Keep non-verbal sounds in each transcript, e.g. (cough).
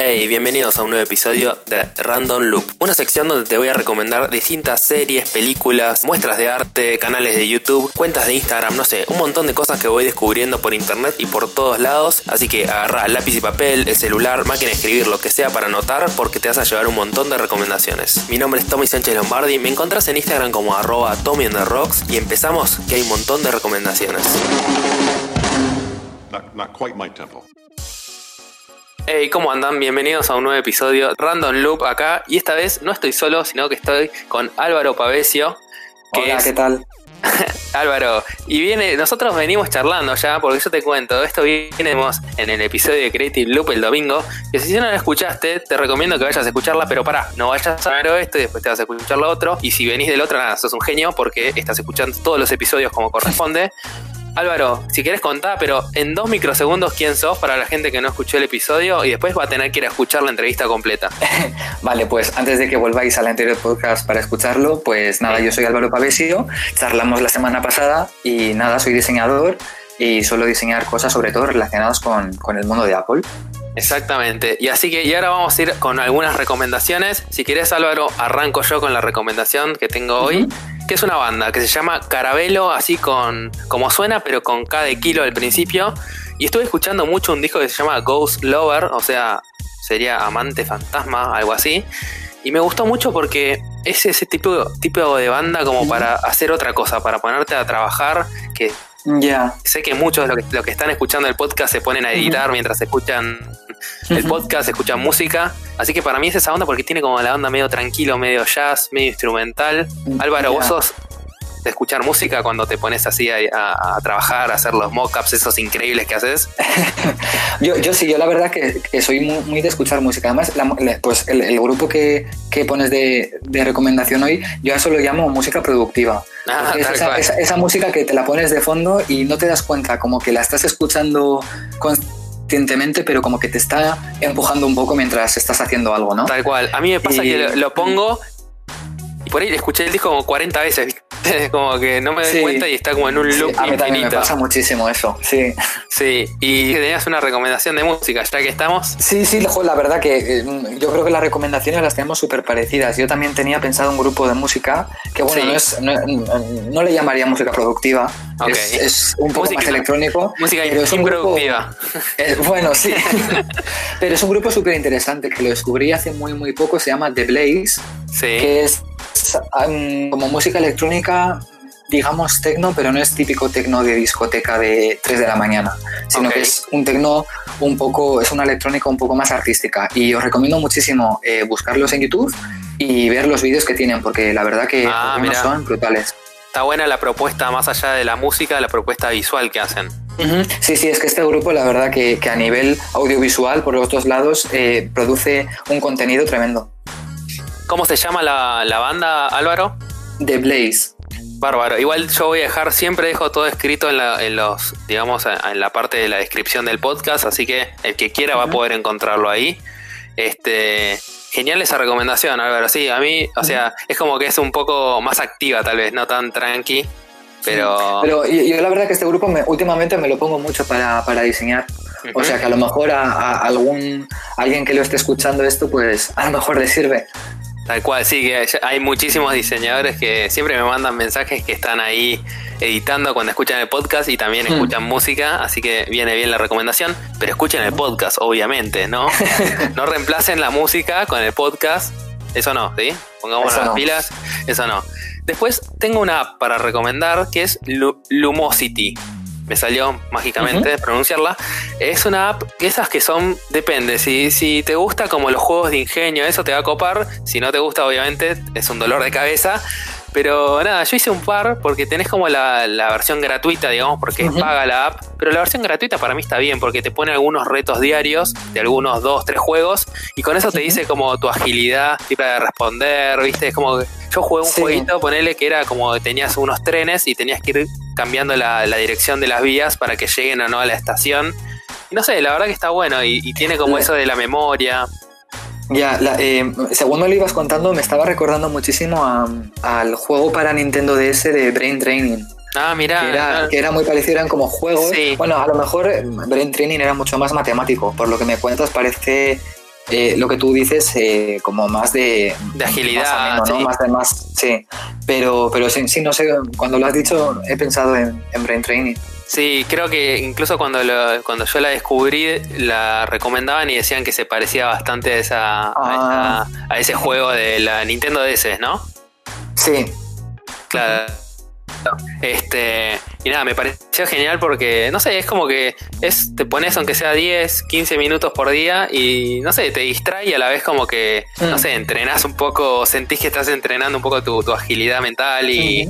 Hey, bienvenidos a un nuevo episodio de Random Loop, una sección donde te voy a recomendar distintas series, películas, muestras de arte, canales de YouTube, cuentas de Instagram, no sé, un montón de cosas que voy descubriendo por internet y por todos lados. Así que agarra lápiz y papel, el celular, máquina de escribir, lo que sea para anotar, porque te vas a llevar un montón de recomendaciones. Mi nombre es Tommy Sánchez Lombardi, me encontrás en Instagram como arroba Tommy the Rocks y empezamos que hay un montón de recomendaciones. Not, quite my tempo. Hey, ¿cómo andan? Bienvenidos a un nuevo episodio Random Loop acá. Y esta vez no estoy solo, sino que estoy con Álvaro Pavesio. Que Hola, es- ¿qué tal? (laughs) Álvaro, y viene, nosotros venimos charlando ya, porque yo te cuento, esto vienemos en el episodio de Creative Loop el domingo, que si no la escuchaste, te recomiendo que vayas a escucharla, pero pará, no vayas a ver esto y después te vas a escuchar lo otro, y si venís del otro, nada, sos un genio, porque estás escuchando todos los episodios como corresponde. Álvaro, si querés contar, pero en dos microsegundos quién sos para la gente que no escuchó el episodio y después va a tener que ir a escuchar la entrevista completa. (laughs) Vale, pues antes de que volváis al anterior podcast para escucharlo, pues nada, yo soy Álvaro Pavesio, charlamos la semana pasada y nada, soy diseñador y suelo diseñar cosas sobre todo relacionadas con, con el mundo de Apple. Exactamente. Y así que, y ahora vamos a ir con algunas recomendaciones. Si querés, Álvaro, arranco yo con la recomendación que tengo hoy, que es una banda que se llama Carabelo, así con como suena, pero con K de kilo al principio. Y estuve escuchando mucho un disco que se llama Ghost Lover, o sea, sería amante fantasma, algo así. Y me gustó mucho porque es ese tipo, tipo de banda como para hacer otra cosa, para ponerte a trabajar, que Ya. sé que muchos de los que, los que están escuchando el podcast se ponen a editar mientras escuchan el podcast, escuchan música. Así que para mí es esa onda porque tiene como la onda medio tranquilo, medio jazz, medio instrumental. Álvaro, vos sos de escuchar música cuando te pones así a, a- a trabajar, a hacer los mockups esos increíbles que haces. (laughs) Yo, yo sí, yo la verdad que, que soy muy, muy de escuchar música. Además, la- pues el, el grupo que, que pones de, de recomendación hoy, yo a eso lo llamo música productiva. Ah, es esa, esa- esa música que te la pones de fondo y no te das cuenta, como que la estás escuchando conscientemente, pero como que te está empujando un poco mientras estás haciendo algo, ¿no? Tal cual. A mí me pasa Y- que lo, lo pongo y por ahí escuché el disco como 40 veces. (laughs) Como que no me doy Sí. cuenta y está como en un Sí, loop a mí también me infinito. pasa muchísimo eso, sí. Sí, y tenías una recomendación de música, ya que estamos. Sí, sí, la verdad que eh, yo creo que las recomendaciones las tenemos súper parecidas. Yo también tenía pensado un grupo de música que, bueno, Sí. no, es, no, no le llamaría música productiva, Es, es un poco Música- más electrónico. Música pero es un grupo-. (laughs) Eh, bueno, sí. (laughs) Pero es un grupo súper interesante que lo descubrí hace muy, muy poco. Se llama The Blaze, Sí. que es um, como música electrónica, digamos tecno, pero no es típico tecno de discoteca de 3 de la mañana, sino que es un tecno un poco, es una electrónica un poco más artística. Y os recomiendo muchísimo eh, buscarlos en YouTube y ver los vídeos que tienen, porque la verdad que Ah, son brutales. Está buena la propuesta, más allá de la música, la propuesta visual que hacen. Sí, sí, es que este grupo, la verdad que, que a nivel audiovisual, por los dos lados, eh, produce un contenido tremendo. ¿Cómo se llama la, la banda, Álvaro? The Blaze. Bárbaro. Igual yo voy a dejar, siempre dejo todo escrito en, la, en los, digamos, en la parte de la descripción del podcast, así que el que quiera va a poder encontrarlo ahí. Este, genial esa recomendación, Álvaro. Sí, a mí, o sea, es como que es un poco más activa, tal vez, no tan tranqui, pero. Pero yo, yo la verdad que este grupo me- últimamente me lo pongo mucho para, para diseñar. O sea que a lo mejor a, a algún alguien que lo esté escuchando esto, pues a lo mejor le sirve. Tal cual, sí, que hay- muchísimos diseñadores que siempre me mandan mensajes que están ahí editando cuando escuchan el podcast y también Hmm. escuchan música, así que viene bien la recomendación, pero escuchen el podcast, obviamente, ¿no? (laughs) no reemplacen la música con el podcast, eso no, ¿sí? Pongamos Eso las no. pilas, eso no. Después tengo una app para recomendar que es Lu- Lumosity. Me salió mágicamente pronunciarla. Es una app, esas que son, depende, si, si te gusta como los juegos de ingenio, eso te va a copar. Si no te gusta, obviamente, es un dolor de cabeza. Pero nada, yo hice un par porque tenés como la, la versión gratuita, digamos, porque paga la app. Pero la versión gratuita para mí está bien porque te pone algunos retos diarios de algunos dos, tres juegos. Y con eso te dice como tu agilidad, tipo de responder, ¿viste? Es como que yo jugué un Sí. jueguito, ponele que era como que tenías unos trenes y tenías que ir cambiando la, la dirección de las vías para que lleguen o no a la estación. Y no sé, la verdad que está bueno y, y tiene como eso de la memoria. Ya, la- eh, según me lo ibas contando, me estaba recordando muchísimo a- al juego para Nintendo DS de Brain Training. Ah, mira. que, era, que era muy parecido, eran como juegos. Sí. Bueno, a lo mejor eh, Brain Training era mucho más matemático. Por lo que me cuentas, parece eh, lo que tú dices, eh, como más de... De agilidad, Más, ameno, ¿no? sí. más de más, sí. Pero, pero sí, sí, no sé, cuando lo has dicho he pensado en, en Brain Training. Sí, creo que incluso cuando, lo- cuando yo la descubrí, la recomendaban y decían que se parecía bastante a, esa, a, Ah. esa- a ese juego de la Nintendo DS, ¿no? Sí, Claro. Este, y nada, me pareció genial porque, no sé, es como que es, te pones aunque sea 10, 15 minutos por día y, no sé, te distrae y a la vez como que, no Mm. sé, entrenás un poco, sentís que estás entrenando un poco tu, tu agilidad mental y.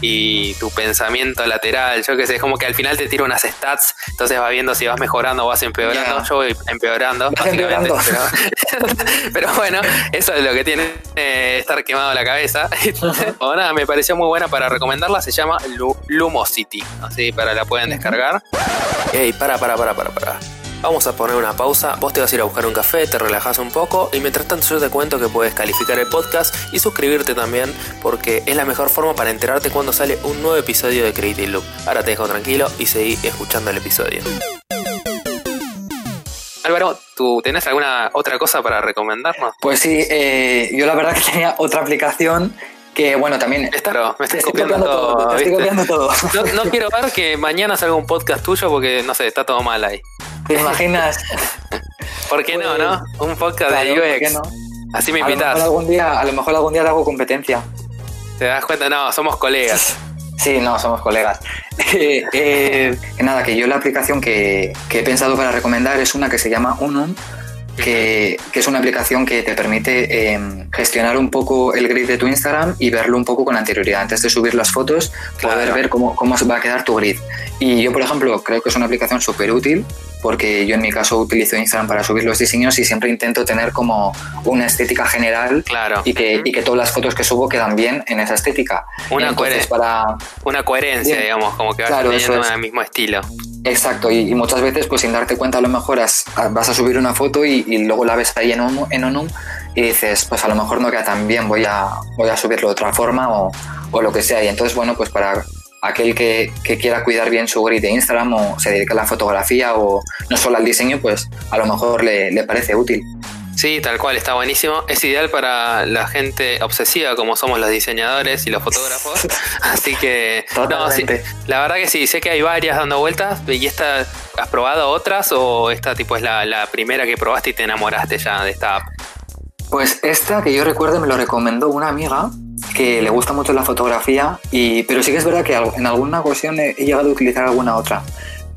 y tu pensamiento lateral. Yo qué sé, es como que al final te tira unas stats, entonces vas viendo si vas mejorando o vas empeorando. Yo voy empeorando. Básicamente, empeorando. Pero, (laughs) pero bueno, eso es lo que tiene eh, estar quemado la cabeza. (laughs) o nada, me pareció muy buena para recomendarla. Se llama Lu- Lumosity. Así para la pueden descargar. Ey, para, para, para, para, para. Vamos a poner una pausa, vos te vas a ir a buscar un café, te relajas un poco y mientras tanto yo te cuento que puedes calificar el podcast y suscribirte también porque es la mejor forma para enterarte cuando sale un nuevo episodio de Creative Loop. Ahora te dejo tranquilo y seguí escuchando el episodio. Álvaro, ¿tú tenés alguna otra cosa para recomendarnos? pues sí, eh, yo la verdad que tenía otra aplicación que, bueno, también... Me estoy copiando, copiando todo, todo, te estoy ¿viste? copiando todo. No, no quiero ver que mañana salga un podcast tuyo porque, no sé, está todo mal ahí. ¿Te imaginas? ¿Por qué no, no? Un podcast Claro, de ¿por UX. qué no? Así me A lo, invitas. mejor algún día, a lo mejor algún día te hago competencia. ¿Te das cuenta? No, somos colegas. Sí, no, somos colegas. (laughs) Eh, eh, nada, que yo la aplicación que, que he pensado para recomendar es una que se llama Unum, que, que es una aplicación que te permite eh, gestionar un poco el grid de tu Instagram y verlo un poco con anterioridad. Antes de subir las fotos, poder ver cómo, cómo va a quedar tu grid. Y yo, por ejemplo, creo que es una aplicación súper útil porque yo en mi caso utilizo Instagram para subir los diseños y siempre intento tener como una estética general Claro. y que, y que todas las fotos que subo quedan bien en esa estética. Una Entonces, para, Una coherencia, Bien. digamos, como que vaya Claro, teniendo es. el mismo estilo. Exacto, y, y muchas veces, pues sin darte cuenta, a lo mejor has- a- vas a subir una foto y, y luego la ves ahí en en Onum y dices, pues a lo mejor no queda tan bien, voy a, voy a subirlo de otra forma o, o lo que sea. Y entonces, bueno, pues para aquel que, que quiera cuidar bien su grid de Instagram o se dedica a la fotografía o no solo al diseño, pues a lo mejor le, le parece útil. Sí, tal cual, está buenísimo. Es ideal para la gente obsesiva como somos los diseñadores y los fotógrafos. (laughs) Así que, no, sí, la verdad que sí, sé que hay varias dando vueltas. ¿Y esta, has probado otras o esta tipo es la, la primera que probaste y te enamoraste ya de esta app? Pues esta que yo recuerdo me lo recomendó una amiga que le gusta mucho la fotografía, y, pero sí que es verdad que en alguna ocasión he, he llegado a utilizar alguna otra.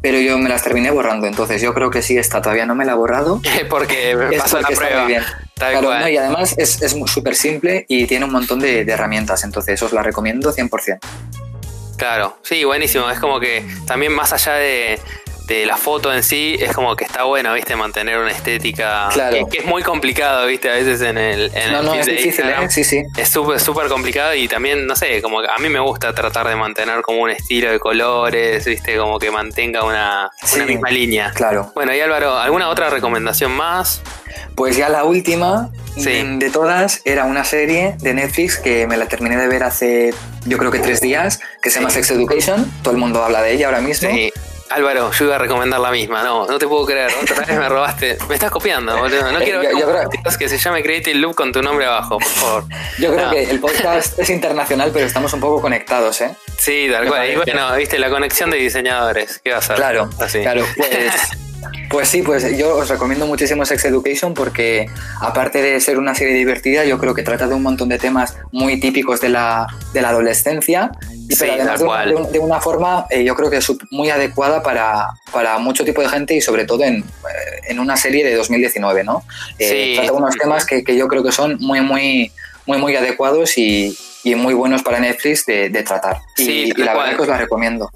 Pero yo me las terminé borrando, entonces yo creo que sí, esta todavía no me la he borrado. (laughs) Porque me Es la porque está muy bien. Claro, no, y además es súper simple y tiene un montón de, de herramientas, entonces os la recomiendo 100%. Claro, sí, buenísimo. Es como que también más allá de, de la foto en sí, es como que está bueno, ¿viste? Mantener una estética Claro. que, que es muy complicado, ¿viste? A veces en el, en No, el no, es de difícil, Instagram. ¿eh? Sí, sí. Es súper, súper complicado y también, no sé, como que a mí me gusta tratar de mantener como un estilo de colores, ¿viste? Como que mantenga una, Sí. una misma línea. Claro. Bueno, y Álvaro, ¿alguna otra recomendación más? Pues ya la última Sí. mm, de todas era una serie de Netflix que me la terminé de ver hace yo creo que tres días, que se llama. Sex Education. Todo el mundo habla de ella ahora mismo. Sí. Álvaro, yo iba a recomendar la misma, no, no te puedo creer, otra vez me robaste, me estás copiando, boludo, no (laughs) quiero ver yo creo- que se llame Creative Loop con tu nombre abajo, por favor. Yo creo No. que el podcast (laughs) es internacional, pero estamos un poco conectados, ¿eh? Sí, tal cual, y bueno, viste, la conexión de diseñadores, ¿qué vas a hacer? Claro, Así. claro. Pues, (laughs) pues sí, pues yo os recomiendo muchísimo Sex Education porque aparte de ser una serie divertida, yo creo que trata de un montón de temas muy típicos de la, de la adolescencia y Sí, pero además de una, de un- de una forma eh, yo creo que sup- muy adecuada para, para mucho tipo de gente y sobre todo en, eh, en una serie de 2019, ¿no? Eh, Sí. Trata unos temas que, que yo creo que son muy, muy, muy, muy adecuados y, y muy buenos para Netflix de, de tratar. Y, Sí, y la cual. verdad que os la recomiendo.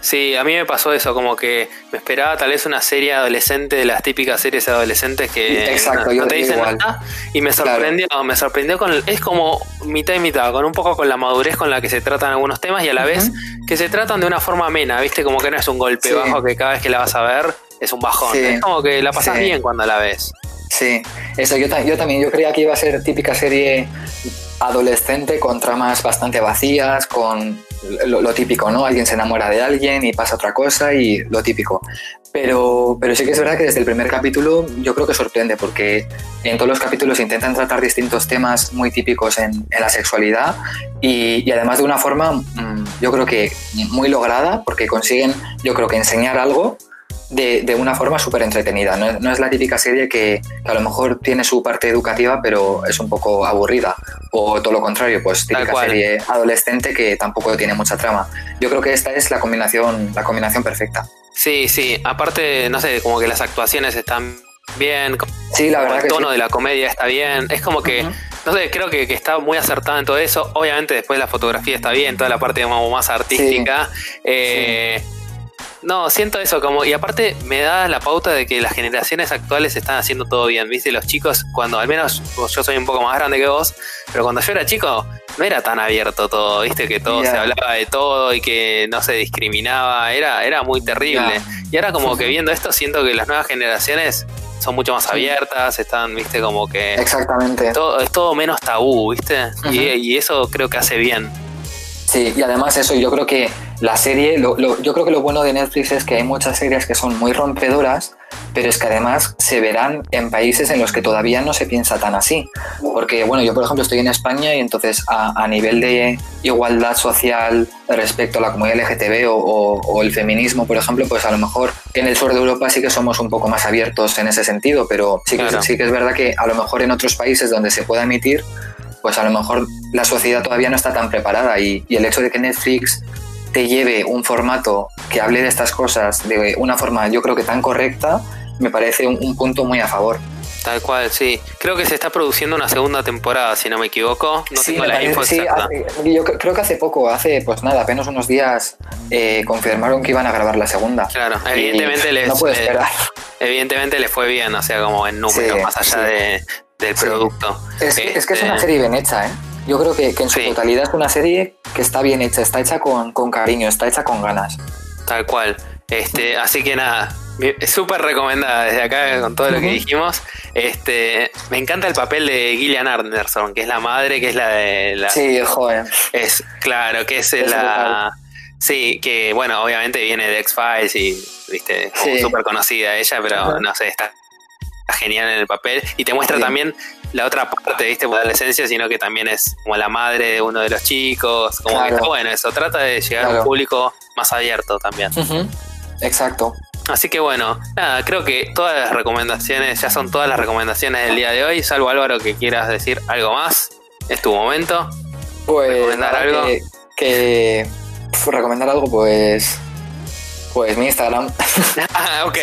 Sí, a mí me pasó eso, como que me esperaba tal vez una serie adolescente de las típicas series adolescentes que (laughs) Exacto, no, yo no te dicen igual. nada y me sorprendió, me sorprendió con el- es como mitad y mitad, con un poco con la madurez con la que se tratan algunos temas y a la vez que se tratan de una forma amena, ¿viste? Como que no es un golpe Sí. bajo que cada vez que la vas a ver es un bajón, Sí. es como que la pasas Sí. bien cuando la ves. Sí, eso yo, yo también, yo creía que iba a ser típica serie adolescente con tramas bastante vacías, con lo, típico, ¿no? Alguien se enamora de alguien y pasa otra cosa y lo típico. Pero, pero sí que es verdad que desde el primer capítulo yo creo que sorprende porque en todos los capítulos intentan tratar distintos temas muy típicos en, la sexualidad y, además de una forma mm, yo creo que muy lograda porque consiguen yo creo que enseñar algo de, de una forma súper entretenida. No, no, es la típica serie que, que, a lo mejor tiene su parte educativa, pero es un poco aburrida. O todo lo contrario, pues típica serie adolescente que tampoco tiene mucha trama. Yo creo que esta es la combinación, la combinación perfecta. Sí, sí. Aparte, no sé, como que las actuaciones están bien. Sí, la verdad. El tono de la comedia está bien. Es como que. No sé, creo que, que, está muy acertada en todo eso. Obviamente después la fotografía está bien, toda la parte más artística. Eh, no, siento eso como, y aparte me da la pauta de que las generaciones actuales están haciendo todo bien, ¿viste? Los chicos, cuando al menos yo soy un poco más grande que vos, pero cuando yo era chico no era tan abierto todo, ¿viste? Que todo se hablaba de todo y que no se discriminaba, era, era muy terrible. Y ahora como que (laughs) viendo esto siento que las nuevas generaciones son mucho más abiertas, están, viste, como que... Exactamente. Todo, es todo menos tabú, viste, y, y eso creo que hace bien. Sí, y además eso, yo creo que la serie, lo, yo creo que lo bueno de Netflix es que hay muchas series que son muy rompedoras, pero es que además se verán en países en los que todavía no se piensa tan así. Porque, bueno, yo por ejemplo estoy en España y entonces a, nivel de igualdad social respecto a la comunidad LGTB o, o, el feminismo, por ejemplo, pues a lo mejor en el sur de Europa sí que somos un poco más abiertos en ese sentido, pero sí que, sí que es verdad que a lo mejor en otros países donde se pueda emitir, pues a lo mejor la sociedad todavía no está tan preparada y, el hecho de que Netflix te lleve un formato que hable de estas cosas de una forma yo creo que tan correcta, me parece un, punto muy a favor. Tal cual, sí. Creo que se está produciendo una segunda temporada, si no me equivoco. No tengo la info sí, yo creo que hace poco, hace pues nada, apenas unos días eh, confirmaron que iban a grabar la segunda. Claro, evidentemente les, no puedo esperar. evidentemente les fue bien, o sea, como en número, más allá de, del producto. Es, que es una serie bien hecha, ¿eh? Yo creo que, en su totalidad es una serie que está bien hecha, está hecha con, cariño, está hecha con ganas. Tal cual. Este, así que nada, súper recomendada desde acá con todo lo que dijimos. Este, me encanta el papel de Gillian Anderson, que es la madre, que es la de la. Sí, joven. Es, claro, que es, la. Sí, que bueno, obviamente viene de X-Files y, viste, súper conocida ella, pero no sé, está genial en el papel y te muestra también la otra parte, ¿viste? Por la adolescencia, sino que también es como la madre de uno de los chicos, como que está bueno eso, trata de llegar a un público más abierto también. Exacto. Así que bueno, nada, creo que todas las recomendaciones, ya son todas las recomendaciones del día de hoy, salvo Álvaro que quieras decir algo más, es tu momento. Pues recomendar algo. que recomendar algo, pues pues mi Instagram. (laughs) Ah, ok.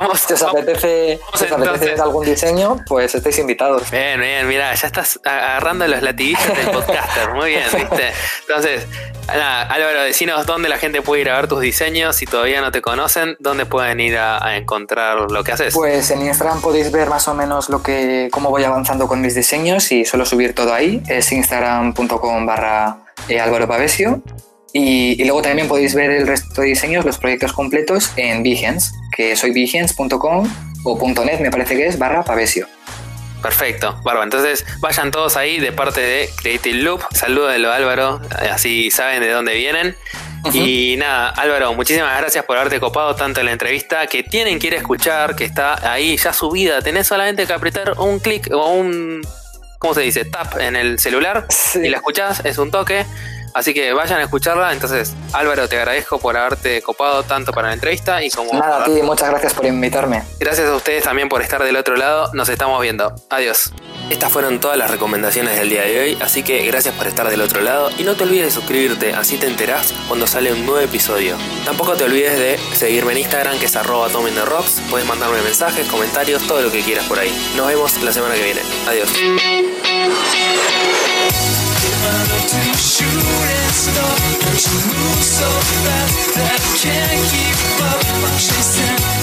vamos. Si os apetece, si os apetece algún diseño, pues estáis invitados. Bien, bien, mira, ya estás agarrando los latiguillos del podcaster. Muy bien, (laughs) ¿viste? Entonces, nada, Álvaro, decinos dónde la gente puede ir a ver tus diseños. Si todavía no te conocen, ¿dónde pueden ir a, encontrar lo que haces? Pues en Instagram podéis ver más o menos lo que, cómo voy avanzando con mis diseños y suelo subir todo ahí. Es instagram.com barra eh, Álvaro Pavesio. Y, luego también podéis ver el resto de diseños, los proyectos completos en Behance, que soy behance.com o .net me parece que es barra pavesio. Perfecto, Barba. Entonces vayan todos ahí de parte de Creative Loop. Salúdenlo Álvaro, así saben de dónde vienen. Y nada, Álvaro, muchísimas gracias por haberte copado tanto en la entrevista. Que tienen que ir a escuchar, que está ahí ya subida. Tenés solamente que apretar un clic o un. ¿Cómo se dice? Tap en el celular y la escuchás, es un toque. Así que vayan a escucharla. Entonces, Álvaro, te agradezco por haberte copado tanto para la entrevista y como. Nada, a ti, muchas gracias por invitarme. Gracias a ustedes también por estar del otro lado. Nos estamos viendo. Adiós. Estas fueron todas las recomendaciones del día de hoy, así que gracias por estar del otro lado y no te olvides de suscribirte, así te enterás cuando sale un nuevo episodio. Tampoco te olvides de seguirme en Instagram que es arroba rocks, puedes mandarme mensajes, comentarios, todo lo que quieras por ahí. Nos vemos la semana que viene. Adiós. Stop. She moves so fast that I can't keep up. She's